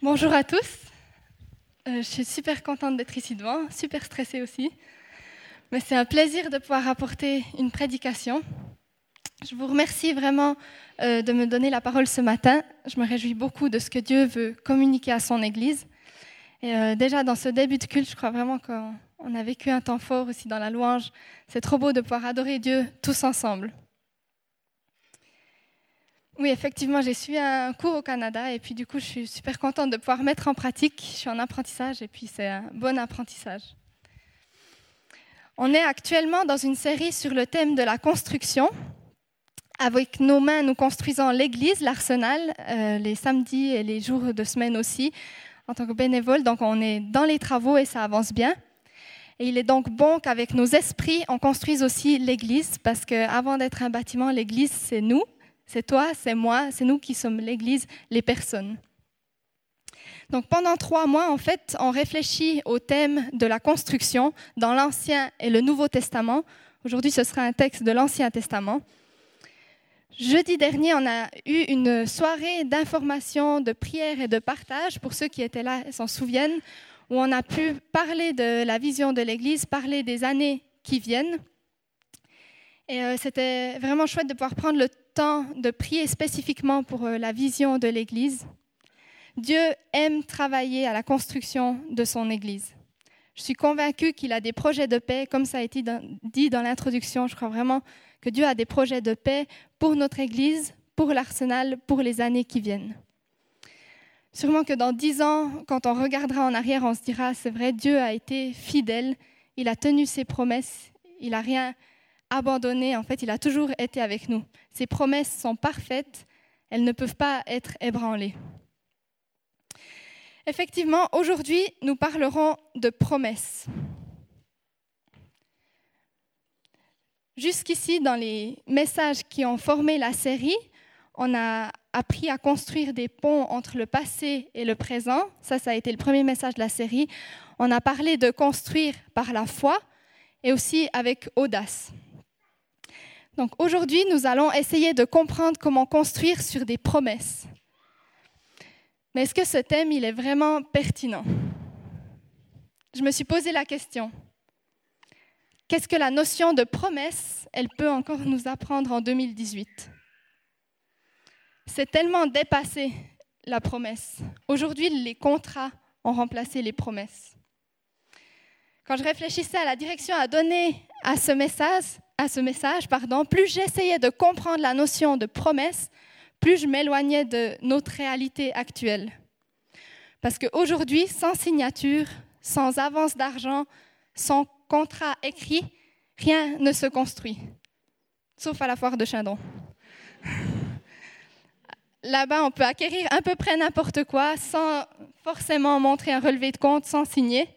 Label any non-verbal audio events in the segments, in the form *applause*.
Bonjour à tous. Euh, je suis super contente d'être ici devant, super stressée aussi. Mais c'est un plaisir de pouvoir apporter une prédication. Je vous remercie vraiment euh, de me donner la parole ce matin. Je me réjouis beaucoup de ce que Dieu veut communiquer à son Église. Et euh, déjà dans ce début de culte, je crois vraiment qu'on a vécu un temps fort aussi dans la louange. C'est trop beau de pouvoir adorer Dieu tous ensemble. Oui, effectivement, j'ai suivi un cours au Canada et puis du coup, je suis super contente de pouvoir mettre en pratique. Je suis en apprentissage et puis c'est un bon apprentissage. On est actuellement dans une série sur le thème de la construction. Avec nos mains, nous construisons l'église, l'arsenal, euh, les samedis et les jours de semaine aussi, en tant que bénévole. Donc, on est dans les travaux et ça avance bien. Et il est donc bon qu'avec nos esprits, on construise aussi l'église, parce qu'avant d'être un bâtiment, l'église, c'est nous, c'est toi, c'est moi, c'est nous qui sommes l'Église, les personnes. Donc pendant trois mois, en fait, on réfléchit au thème de la construction dans l'Ancien et le Nouveau Testament. Aujourd'hui, ce sera un texte de l'Ancien Testament. Jeudi dernier, on a eu une soirée d'information, de prière et de partage, pour ceux qui étaient là s'en souviennent, où on a pu parler de la vision de l'Église, parler des années qui viennent. Et euh, c'était vraiment chouette de pouvoir prendre le temps de prier spécifiquement pour euh, la vision de l'Église. Dieu aime travailler à la construction de son Église. Je suis convaincue qu'il a des projets de paix, comme ça a été dit dans l'introduction. Je crois vraiment que Dieu a des projets de paix pour notre Église, pour l'Arsenal, pour les années qui viennent. Sûrement que dans dix ans, quand on regardera en arrière, on se dira, c'est vrai, Dieu a été fidèle, il a tenu ses promesses, il n'a rien abandonné, en fait, il a toujours été avec nous. Ses promesses sont parfaites, elles ne peuvent pas être ébranlées. Effectivement, aujourd'hui, nous parlerons de promesses. Jusqu'ici, dans les messages qui ont formé la série, on a appris à construire des ponts entre le passé et le présent. Ça, ça a été le premier message de la série. On a parlé de construire par la foi et aussi avec audace. Donc aujourd'hui, nous allons essayer de comprendre comment construire sur des promesses. Mais est-ce que ce thème, il est vraiment pertinent? Je me suis posé la question. Qu'est-ce que la notion de promesse, elle peut encore nous apprendre en 2018 C'est tellement dépassé la promesse. Aujourd'hui, les contrats ont remplacé les promesses. Quand je réfléchissais à la direction à donner à ce message, à ce message, pardon, plus j'essayais de comprendre la notion de promesse, plus je m'éloignais de notre réalité actuelle. Parce qu'aujourd'hui, sans signature, sans avance d'argent, sans contrat écrit, rien ne se construit, sauf à la foire de Chindon. Là-bas, on peut acquérir à peu près n'importe quoi sans forcément montrer un relevé de compte, sans signer.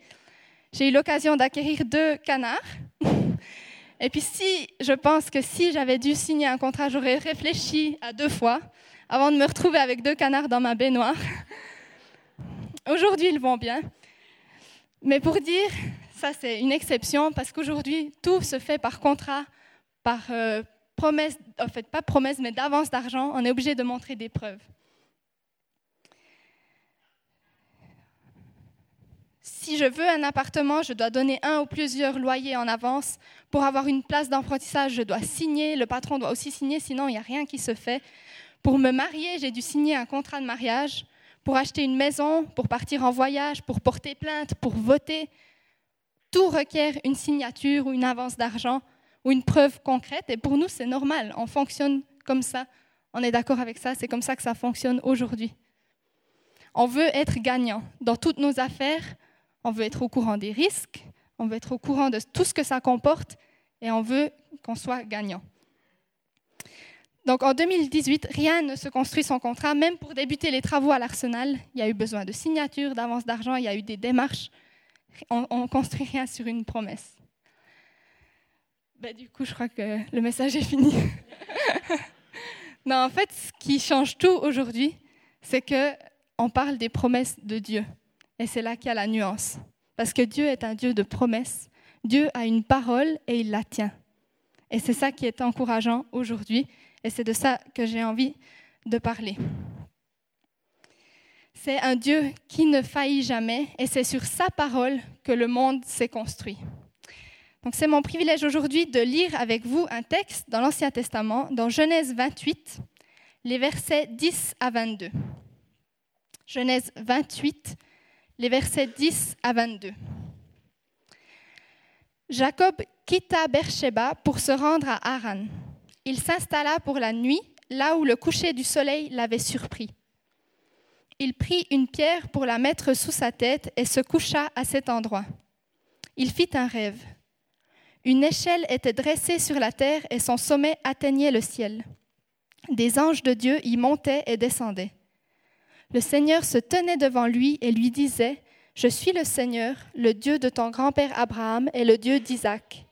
J'ai eu l'occasion d'acquérir deux canards et puis si, je pense que si j'avais dû signer un contrat, j'aurais réfléchi à deux fois avant de me retrouver avec deux canards dans ma baignoire. *laughs* Aujourd'hui, ils vont bien. Mais pour dire, ça c'est une exception parce qu'aujourd'hui, tout se fait par contrat, par euh, promesse, en fait pas promesse, mais d'avance d'argent. On est obligé de montrer des preuves. Si je veux un appartement, je dois donner un ou plusieurs loyers en avance. Pour avoir une place d'apprentissage, je dois signer. Le patron doit aussi signer, sinon il n'y a rien qui se fait. Pour me marier, j'ai dû signer un contrat de mariage. Pour acheter une maison, pour partir en voyage, pour porter plainte, pour voter. Tout requiert une signature ou une avance d'argent ou une preuve concrète. Et pour nous, c'est normal. On fonctionne comme ça. On est d'accord avec ça. C'est comme ça que ça fonctionne aujourd'hui. On veut être gagnant dans toutes nos affaires on veut être au courant des risques, on veut être au courant de tout ce que ça comporte et on veut qu'on soit gagnant. Donc en 2018, rien ne se construit sans contrat, même pour débuter les travaux à l'Arsenal. Il y a eu besoin de signatures, d'avance d'argent, il y a eu des démarches. On ne construit rien sur une promesse. Ben, du coup, je crois que le message est fini. *laughs* non, en fait, ce qui change tout aujourd'hui, c'est qu'on parle des promesses de Dieu. Et c'est là qu'il y a la nuance. Parce que Dieu est un Dieu de promesses. Dieu a une parole et il la tient. Et c'est ça qui est encourageant aujourd'hui. Et c'est de ça que j'ai envie de parler. C'est un Dieu qui ne faillit jamais et c'est sur sa parole que le monde s'est construit. Donc c'est mon privilège aujourd'hui de lire avec vous un texte dans l'Ancien Testament, dans Genèse 28, les versets 10 à 22. Genèse 28, les versets 10 à 22. Jacob quitta Beersheba pour se rendre à Haran. Il s'installa pour la nuit là où le coucher du soleil l'avait surpris. Il prit une pierre pour la mettre sous sa tête et se coucha à cet endroit. Il fit un rêve. Une échelle était dressée sur la terre et son sommet atteignait le ciel. Des anges de Dieu y montaient et descendaient. Le Seigneur se tenait devant lui et lui disait, Je suis le Seigneur, le Dieu de ton grand-père Abraham et le Dieu d'Isaac.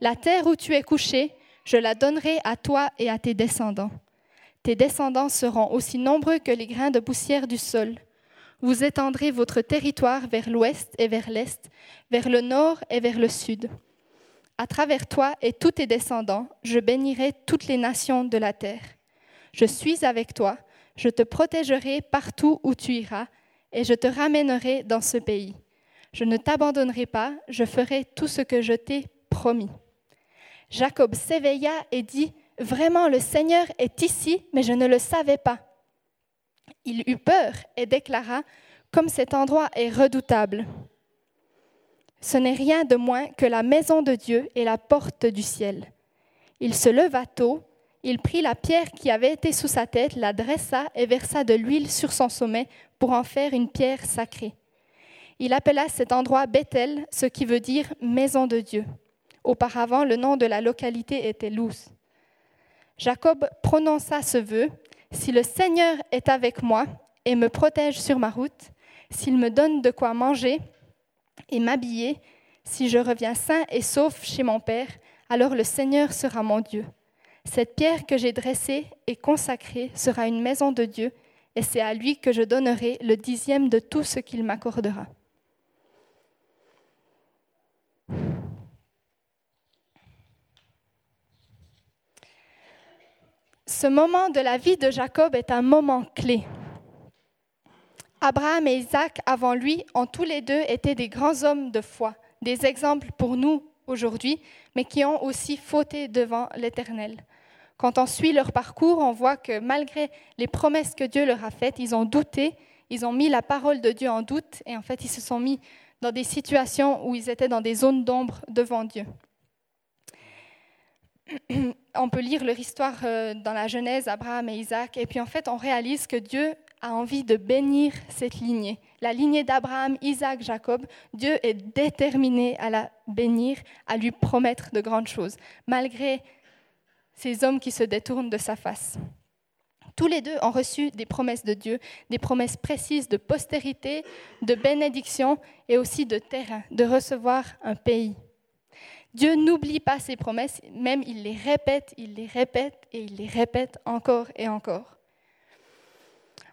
La terre où tu es couché, je la donnerai à toi et à tes descendants. Tes descendants seront aussi nombreux que les grains de poussière du sol. Vous étendrez votre territoire vers l'ouest et vers l'est, vers le nord et vers le sud. À travers toi et tous tes descendants, je bénirai toutes les nations de la terre. Je suis avec toi, je te protégerai partout où tu iras, et je te ramènerai dans ce pays. Je ne t'abandonnerai pas, je ferai tout ce que je t'ai promis. Jacob s'éveilla et dit, Vraiment, le Seigneur est ici, mais je ne le savais pas. Il eut peur et déclara, Comme cet endroit est redoutable. Ce n'est rien de moins que la maison de Dieu et la porte du ciel. Il se leva tôt, il prit la pierre qui avait été sous sa tête, la dressa et versa de l'huile sur son sommet pour en faire une pierre sacrée. Il appela cet endroit Bethel, ce qui veut dire maison de Dieu. Auparavant, le nom de la localité était Luz. Jacob prononça ce vœu, Si le Seigneur est avec moi et me protège sur ma route, s'il me donne de quoi manger et m'habiller, si je reviens sain et sauf chez mon Père, alors le Seigneur sera mon Dieu. Cette pierre que j'ai dressée et consacrée sera une maison de Dieu, et c'est à lui que je donnerai le dixième de tout ce qu'il m'accordera. Ce moment de la vie de Jacob est un moment clé. Abraham et Isaac, avant lui, ont tous les deux été des grands hommes de foi, des exemples pour nous aujourd'hui, mais qui ont aussi fauté devant l'Éternel. Quand on suit leur parcours, on voit que malgré les promesses que Dieu leur a faites, ils ont douté, ils ont mis la parole de Dieu en doute, et en fait, ils se sont mis dans des situations où ils étaient dans des zones d'ombre devant Dieu. *clears throat* on peut lire leur histoire euh, dans la Genèse, Abraham et Isaac, et puis en fait, on réalise que Dieu a envie de bénir cette lignée. La lignée d'Abraham, Isaac, Jacob, Dieu est déterminé à la bénir, à lui promettre de grandes choses, malgré ces hommes qui se détournent de sa face. Tous les deux ont reçu des promesses de Dieu, des promesses précises de postérité, de bénédiction et aussi de terrain, de recevoir un pays. Dieu n'oublie pas ses promesses, même il les répète, il les répète et il les répète encore et encore.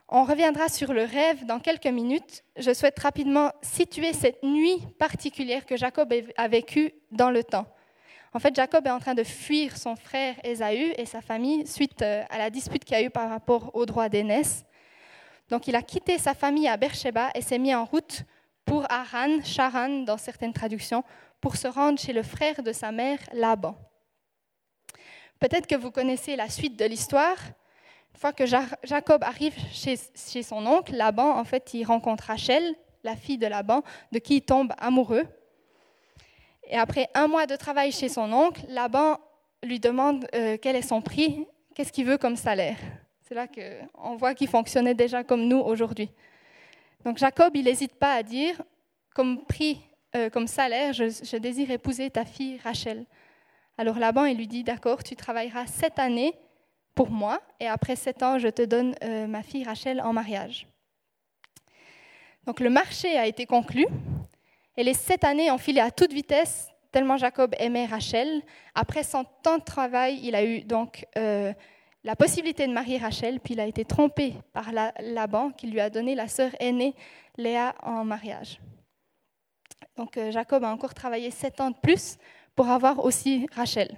On reviendra sur le rêve dans quelques minutes. Je souhaite rapidement situer cette nuit particulière que Jacob a vécue dans le temps. En fait, Jacob est en train de fuir son frère Ésaü et sa famille suite euh, à la dispute qu'il a eu par rapport au droit d'aînesse. Donc, il a quitté sa famille à Beersheba et s'est mis en route pour Haran, Charan dans certaines traductions, pour se rendre chez le frère de sa mère, Laban. Peut-être que vous connaissez la suite de l'histoire. Une fois que Jacob arrive chez, son oncle, Laban, en fait, il rencontre Rachel, la fille de Laban, de qui il tombe amoureux. Et après un mois de travail chez son oncle, Laban lui demande euh, quel est son prix, qu'est-ce qu'il veut comme salaire? C'est là qu'on voit qu'il fonctionnait déjà comme nous aujourd'hui. Donc Jacob, il n'hésite pas à dire, comme prix euh, comme salaire, je, désire épouser ta fille Rachel. Alors Laban, il lui dit, d'accord, tu travailleras sept années pour moi, et après sept ans, je te donne euh, ma fille Rachel en mariage. Donc le marché a été conclu, et les sept années ont filé à toute vitesse, tellement Jacob aimait Rachel. Après son temps de travail, il a eu donc euh, la possibilité de marier Rachel, puis il a été trompé par Laban, qui lui a donné la sœur aînée Léa en mariage. Donc euh, Jacob a encore travaillé sept ans de plus pour avoir aussi Rachel.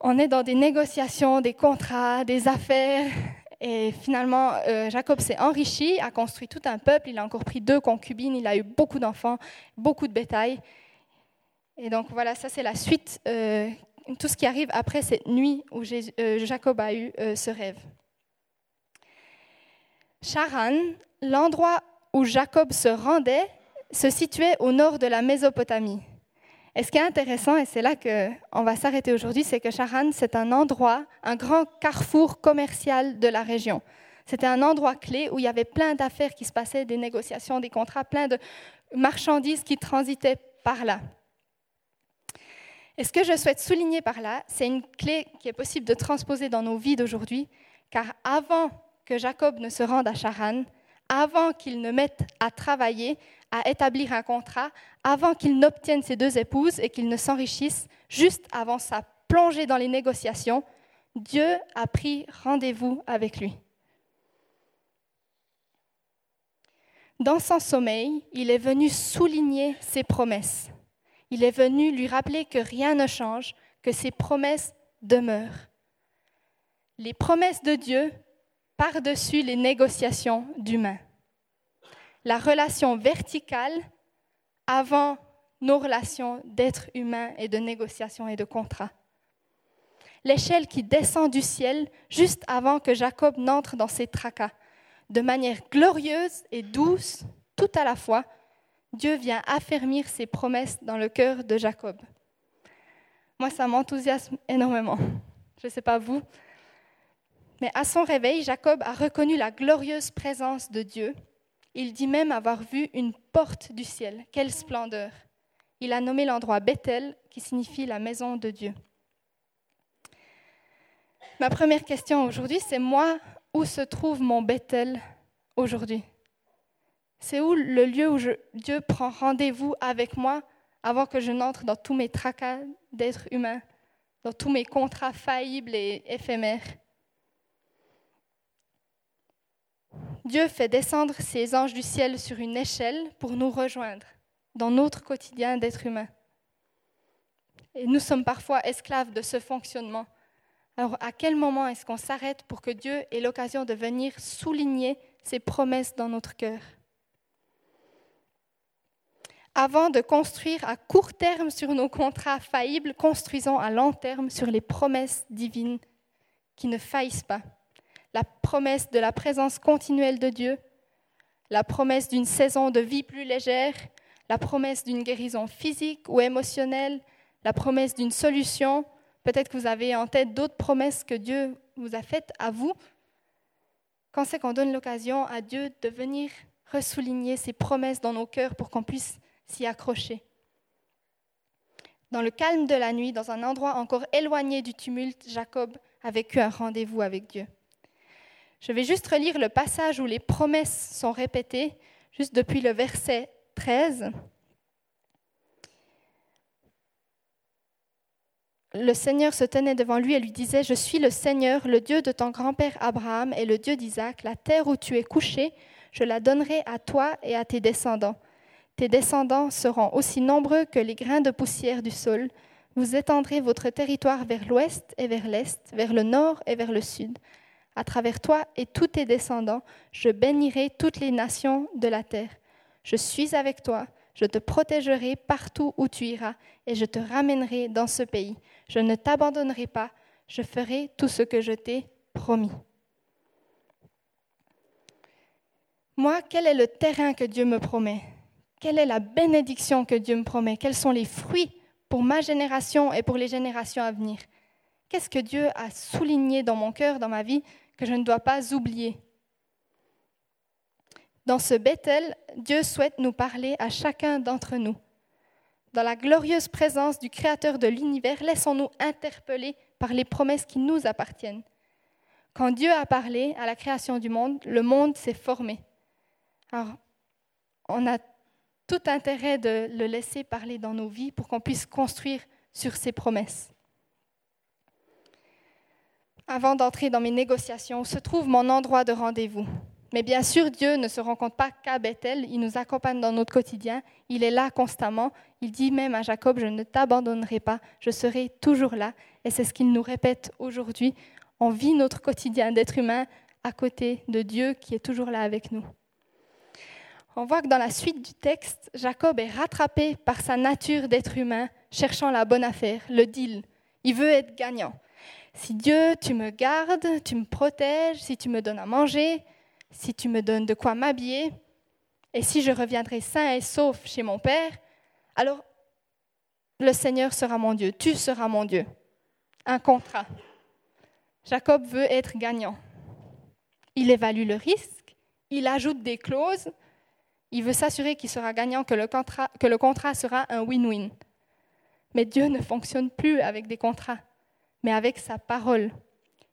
On est dans des négociations, des contrats, des affaires, Et finalement, euh, Jacob s'est enrichi, a construit tout un peuple, il a encore pris deux concubines, il a eu beaucoup d'enfants, beaucoup de bétail. Et donc voilà, ça c'est la suite, euh, tout ce qui arrive après cette nuit où euh, Jacob a eu ce rêve. Charan, l'endroit où Jacob se rendait, se situait au nord de la Mésopotamie. Et ce qui est intéressant, et c'est là qu'on va s'arrêter aujourd'hui, c'est que Charan, c'est un endroit, un grand carrefour commercial de la région. C'était un endroit clé où il y avait plein d'affaires qui se passaient, des négociations, des contrats, plein de marchandises qui transitaient par là. Et ce que je souhaite souligner par là, c'est une clé qui est possible de transposer dans nos vies d'aujourd'hui, car avant que Jacob ne se rende à Charan, avant qu'il ne mette à travailler, à établir un contrat, avant qu'il n'obtienne ses deux épouses et qu'il ne s'enrichisse, juste avant sa plongée dans les négociations, Dieu a pris rendez-vous avec lui. Dans son sommeil, il est venu souligner ses promesses. Il est venu lui rappeler que rien ne change, que ses promesses demeurent. Les promesses de Dieu par-dessus les négociations d'humains. La relation verticale avant nos relations d'êtres humains et de négociations et de contrats. L'échelle qui descend du ciel juste avant que Jacob n'entre dans ses tracas. De manière glorieuse et douce, tout à la fois, Dieu vient affermir ses promesses dans le cœur de Jacob. Moi, ça m'enthousiasme énormément. Je ne sais pas vous, mais à son réveil, Jacob a reconnu la glorieuse présence de Dieu. Il dit même avoir vu une porte du ciel. Quelle splendeur. Il a nommé l'endroit Bethel, qui signifie la maison de Dieu. Ma première question aujourd'hui, c'est moi, où se trouve mon Bethel aujourd'hui? C'est où le lieu où Dieu prend rendez-vous avec moi avant que je n'entre dans tous mes tracas d'êtres humains, dans tous mes contrats faillibles et éphémères? Dieu fait descendre ses anges du ciel sur une échelle pour nous rejoindre dans notre quotidien d'être humain. Et nous sommes parfois esclaves de ce fonctionnement. Alors à quel moment est-ce qu'on s'arrête pour que Dieu ait l'occasion de venir souligner ses promesses dans notre cœur? Avant de construire à court terme sur nos contrats faillibles, construisons à long terme sur les promesses divines qui ne faillissent pas la promesse de la présence continuelle de Dieu, la promesse d'une saison de vie plus légère, la promesse d'une guérison physique ou émotionnelle, la promesse d'une solution. Peut-être que vous avez en tête d'autres promesses que Dieu vous a faites à vous. Quand c'est qu'on donne l'occasion à Dieu de venir ressouligner ses promesses dans nos cœurs pour qu'on puisse s'y accrocher? Dans le calme de la nuit, dans un endroit encore éloigné du tumulte, Jacob a vécu un rendez-vous avec Dieu. Je vais juste relire le passage où les promesses sont répétées, juste depuis le verset 13. Le Seigneur se tenait devant lui et lui disait, Je suis le Seigneur, le Dieu de ton grand-père Abraham et le Dieu d'Isaac. La terre où tu es couché, je la donnerai à toi et à tes descendants. Tes descendants seront aussi nombreux que les grains de poussière du sol. Vous étendrez votre territoire vers l'ouest et vers l'est, vers le nord et vers le sud. À travers toi et tous tes descendants, je bénirai toutes les nations de la terre. Je suis avec toi, je te protégerai partout où tu iras, et je te ramènerai dans ce pays. Je ne t'abandonnerai pas, je ferai tout ce que je t'ai promis. Moi, quel est le terrain que Dieu me promet? Quelle est la bénédiction que Dieu me promet? Quels sont les fruits pour ma génération et pour les générations à venir? Qu'est-ce que Dieu a souligné dans mon cœur, dans ma vie, que je ne dois pas oublier. Dans ce Bethel, Dieu souhaite nous parler à chacun d'entre nous. Dans la glorieuse présence du Créateur de l'univers, laissons-nous interpeller par les promesses qui nous appartiennent. Quand Dieu a parlé à la création du monde, le monde s'est formé. Alors, on a tout intérêt de le laisser parler dans nos vies pour qu'on puisse construire sur ses promesses avant d'entrer dans mes négociations, se trouve mon endroit de rendez-vous. Mais bien sûr, Dieu ne se rencontre pas qu'à Bethel, il nous accompagne dans notre quotidien, il est là constamment. Il dit même à Jacob, je ne t'abandonnerai pas, je serai toujours là. Et c'est ce qu'il nous répète aujourd'hui. On vit notre quotidien d'être humain à côté de Dieu qui est toujours là avec nous. On voit que dans la suite du texte, Jacob est rattrapé par sa nature d'être humain, cherchant la bonne affaire, le deal. Il veut être gagnant. Si Dieu, tu me gardes, tu me protèges, si tu me donnes à manger, si tu me donnes de quoi m'habiller, et si je reviendrai sain et sauf chez mon Père, alors le Seigneur sera mon Dieu, tu seras mon Dieu. Un contrat. Jacob veut être gagnant. Il évalue le risque, il ajoute des clauses, il veut s'assurer qu'il sera gagnant, que le, contrat, sera un win-win. Mais Dieu ne fonctionne plus avec des contrats, mais avec sa parole.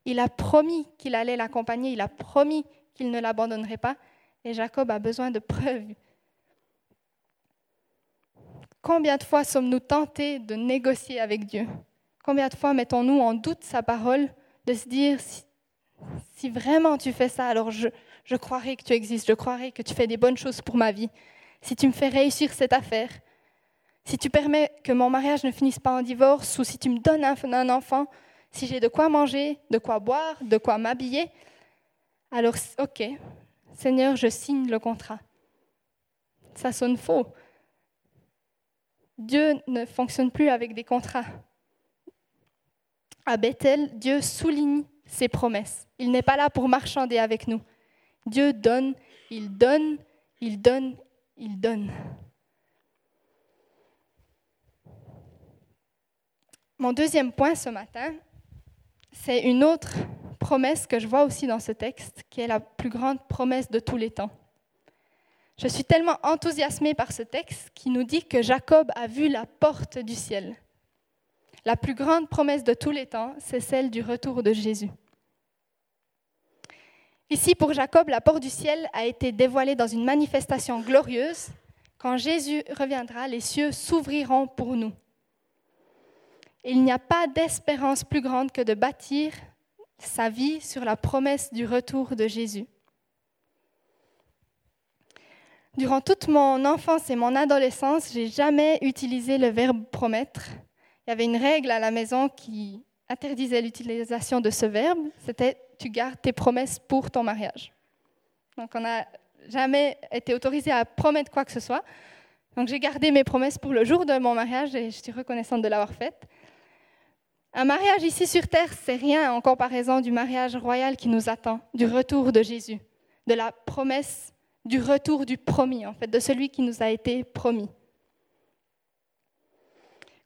Il a promis qu'il allait l'accompagner, il a promis qu'il ne l'abandonnerait pas, et Jacob a besoin de preuves. Combien de fois sommes-nous tentés de négocier avec Dieu? Combien de fois mettons-nous en doute sa parole, de se dire, si, vraiment tu fais ça, alors je, je croirai que tu existes, je croirai que tu fais des bonnes choses pour ma vie. Si tu me fais réussir cette affaire, si tu permets que mon mariage ne finisse pas en divorce, ou si tu me donnes un, enfant, si j'ai de quoi manger, de quoi boire, de quoi m'habiller, alors ok, Seigneur, je signe le contrat. Ça sonne faux. Dieu ne fonctionne plus avec des contrats. À Bethel, Dieu souligne ses promesses. Il n'est pas là pour marchander avec nous. Dieu donne, il donne, il donne, il donne. Mon deuxième point ce matin, c'est une autre promesse que je vois aussi dans ce texte, qui est la plus grande promesse de tous les temps. Je suis tellement enthousiasmée par ce texte qui nous dit que Jacob a vu la porte du ciel. La plus grande promesse de tous les temps, c'est celle du retour de Jésus. Ici, pour Jacob, la porte du ciel a été dévoilée dans une manifestation glorieuse. Quand Jésus reviendra, les cieux s'ouvriront pour nous. Il n'y a pas d'espérance plus grande que de bâtir sa vie sur la promesse du retour de Jésus. Durant toute mon enfance et mon adolescence, j'ai jamais utilisé le verbe promettre. Il y avait une règle à la maison qui interdisait l'utilisation de ce verbe, c'était tu gardes tes promesses pour ton mariage. Donc on n'a jamais été autorisé à promettre quoi que ce soit. Donc j'ai gardé mes promesses pour le jour de mon mariage et je suis reconnaissante de l'avoir faite. Un mariage ici sur terre, c'est rien en comparaison du mariage royal qui nous attend, du retour de Jésus, de la promesse du retour du promis, en fait, de celui qui nous a été promis.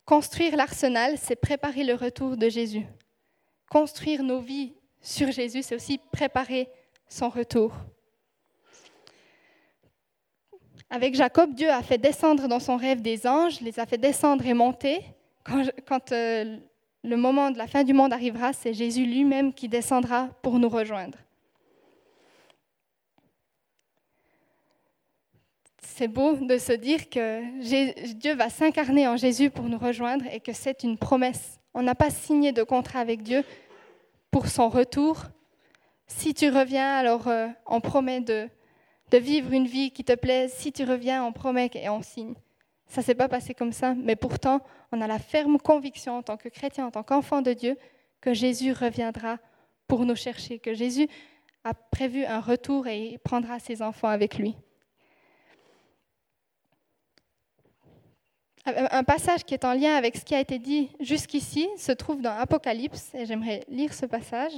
Construire l'arsenal, c'est préparer le retour de Jésus. Construire nos vies sur Jésus, c'est aussi préparer son retour. Avec Jacob, Dieu a fait descendre dans son rêve des anges, les a fait descendre et monter. Quand, euh, le moment de la fin du monde arrivera, c'est Jésus lui-même qui descendra pour nous rejoindre. C'est beau de se dire que Dieu va s'incarner en Jésus pour nous rejoindre et que c'est une promesse. On n'a pas signé de contrat avec Dieu, pour son retour. Si tu reviens, alors euh, on promet de, de vivre une vie qui te plaise. Si tu reviens, on promet et on signe. Ça ne s'est pas passé comme ça, mais pourtant, on a la ferme conviction en tant que chrétien, en tant qu'enfant de Dieu, que Jésus reviendra pour nous chercher, que Jésus a prévu un retour et prendra ses enfants avec lui. Un passage qui est en lien avec ce qui a été dit jusqu'ici se trouve dans Apocalypse, et j'aimerais lire ce passage.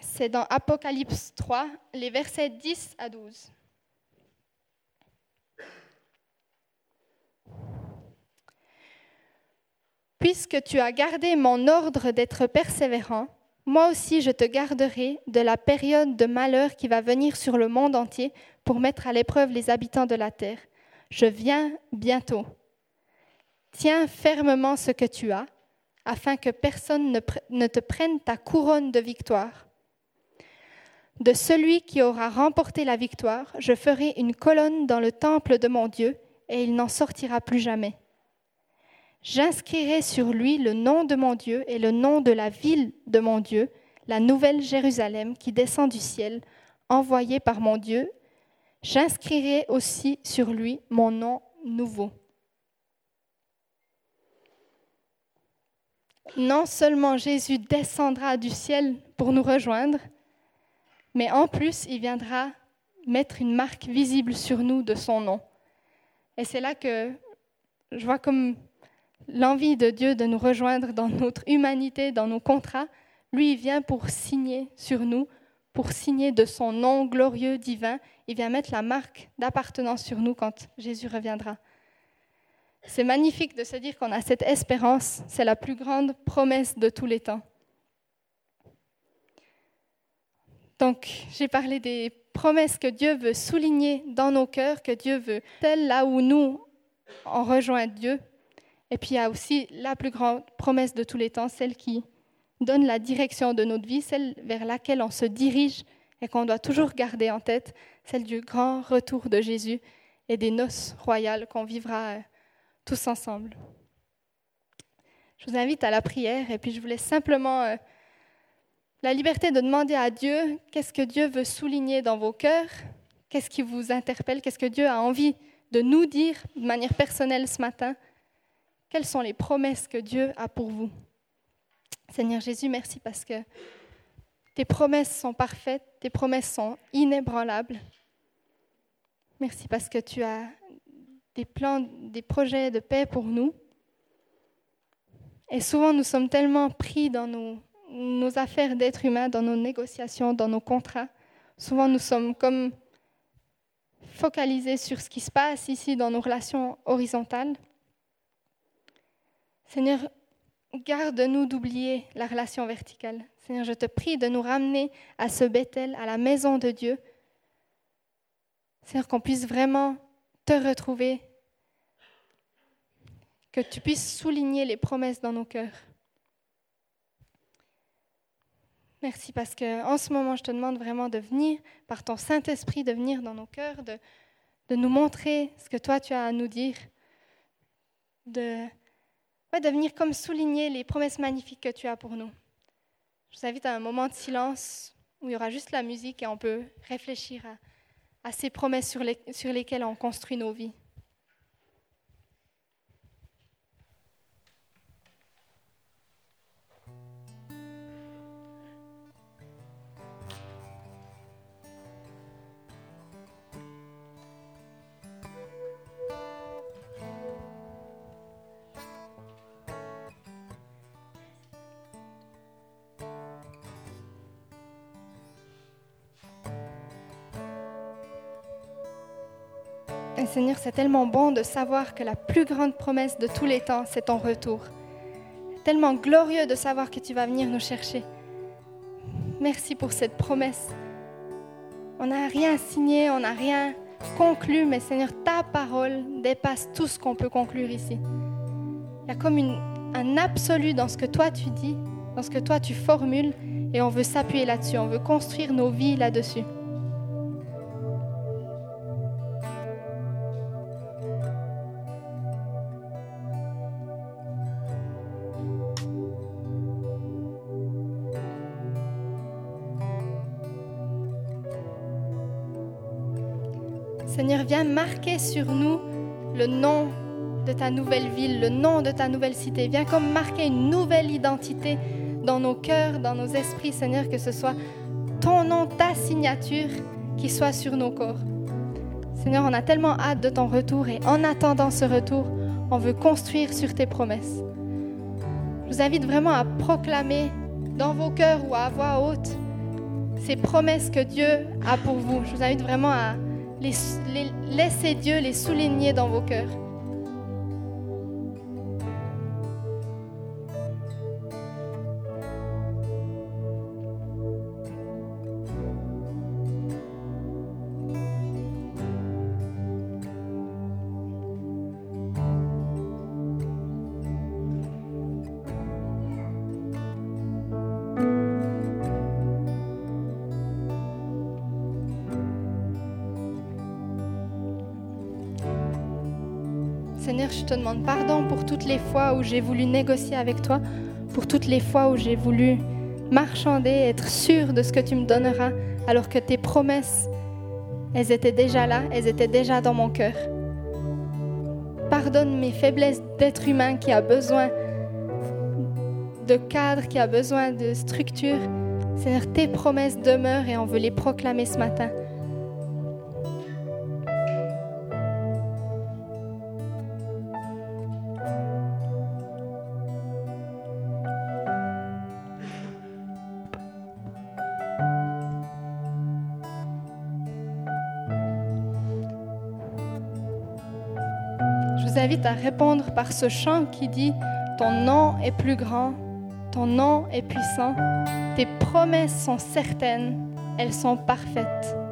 C'est dans Apocalypse 3, les versets 10 à 12. Puisque tu as gardé mon ordre d'être persévérant, moi aussi je te garderai de la période de malheur qui va venir sur le monde entier pour mettre à l'épreuve les habitants de la terre je viens bientôt. Tiens fermement ce que tu as, afin que personne ne, te prenne ta couronne de victoire. De celui qui aura remporté la victoire, je ferai une colonne dans le temple de mon Dieu, et il n'en sortira plus jamais. J'inscrirai sur lui le nom de mon Dieu et le nom de la ville de mon Dieu, la nouvelle Jérusalem qui descend du ciel, envoyée par mon Dieu J'inscrirai aussi sur lui mon nom nouveau. Non seulement Jésus descendra du ciel pour nous rejoindre, mais en plus, il viendra mettre une marque visible sur nous de son nom. Et c'est là que je vois comme l'envie de Dieu de nous rejoindre dans notre humanité, dans nos contrats. Lui, il vient pour signer sur nous, pour signer de son nom glorieux, divin. Il vient mettre la marque d'appartenance sur nous quand Jésus reviendra. C'est magnifique de se dire qu'on a cette espérance. C'est la plus grande promesse de tous les temps. Donc, j'ai parlé des promesses que Dieu veut souligner dans nos cœurs, que Dieu veut, telle là où nous, on rejoint Dieu. Et puis, il y a aussi la plus grande promesse de tous les temps, celle qui donne la direction de notre vie, celle vers laquelle on se dirige et qu'on doit toujours garder en tête, celle du grand retour de Jésus et des noces royales qu'on vivra euh, tous ensemble. Je vous invite à la prière et puis je voulais simplement euh, la liberté de demander à Dieu qu'est-ce que Dieu veut souligner dans vos cœurs, qu'est-ce qui vous interpelle, qu'est-ce que Dieu a envie de nous dire de manière personnelle ce matin, quelles sont les promesses que Dieu a pour vous? Seigneur Jésus, merci parce que tes promesses sont parfaites, tes promesses sont inébranlables. Merci parce que tu as des plans, des projets de paix pour nous. Et souvent, nous sommes tellement pris dans nos affaires d'être humain, dans nos négociations, dans nos contrats. Souvent, nous sommes comme focalisés sur ce qui se passe ici dans nos relations horizontales. Seigneur, garde-nous d'oublier la relation verticale. Seigneur, je te prie de nous ramener à ce Bethel, à la maison de Dieu. Seigneur, qu'on puisse vraiment te retrouver, que tu puisses souligner les promesses dans nos cœurs. Merci parce que en ce moment, je te demande vraiment de venir, par ton Saint-Esprit, de venir dans nos cœurs, de, de nous montrer ce que toi tu as à nous dire, de, de venir comme souligner les promesses magnifiques que tu as pour nous. Je vous invite à un moment de silence où il y aura juste la musique et on peut réfléchir à, ces promesses sur lesquelles on construit nos vies. Seigneur, c'est tellement bon de savoir que la plus grande promesse de tous les temps, c'est ton retour. Tellement glorieux de savoir que tu vas venir nous chercher. Merci pour cette promesse. On n'a rien signé, on n'a rien conclu, mais Seigneur, ta parole dépasse tout ce qu'on peut conclure ici. Il y a comme un absolu dans ce que toi tu dis, dans ce que toi tu formules, et on veut s'appuyer là-dessus, on veut construire nos vies là-dessus. Viens marquer sur nous le nom de ta nouvelle ville, le nom de ta nouvelle cité. Viens comme marquer une nouvelle identité dans nos cœurs, dans nos esprits, Seigneur, que ce soit ton nom, ta signature qui soit sur nos corps. Seigneur, on a tellement hâte de ton retour et en attendant ce retour, on veut construire sur tes promesses. Je vous invite vraiment à proclamer dans vos cœurs ou à voix haute ces promesses que Dieu a pour vous. Je vous invite vraiment à laissez Dieu les souligner dans vos cœurs. Toutes les fois où j'ai voulu négocier avec toi, pour toutes les fois où j'ai voulu marchander, être sûr de ce que tu me donneras, alors que tes promesses, elles étaient déjà là, elles étaient déjà dans mon cœur. Pardonne mes faiblesses d'être humain qui a besoin de cadre, qui a besoin de structure. Seigneur, tes promesses demeurent et on veut les proclamer ce matin. À répondre par ce chant qui dit Ton nom est plus grand, ton nom est puissant, tes promesses sont certaines, elles sont parfaites.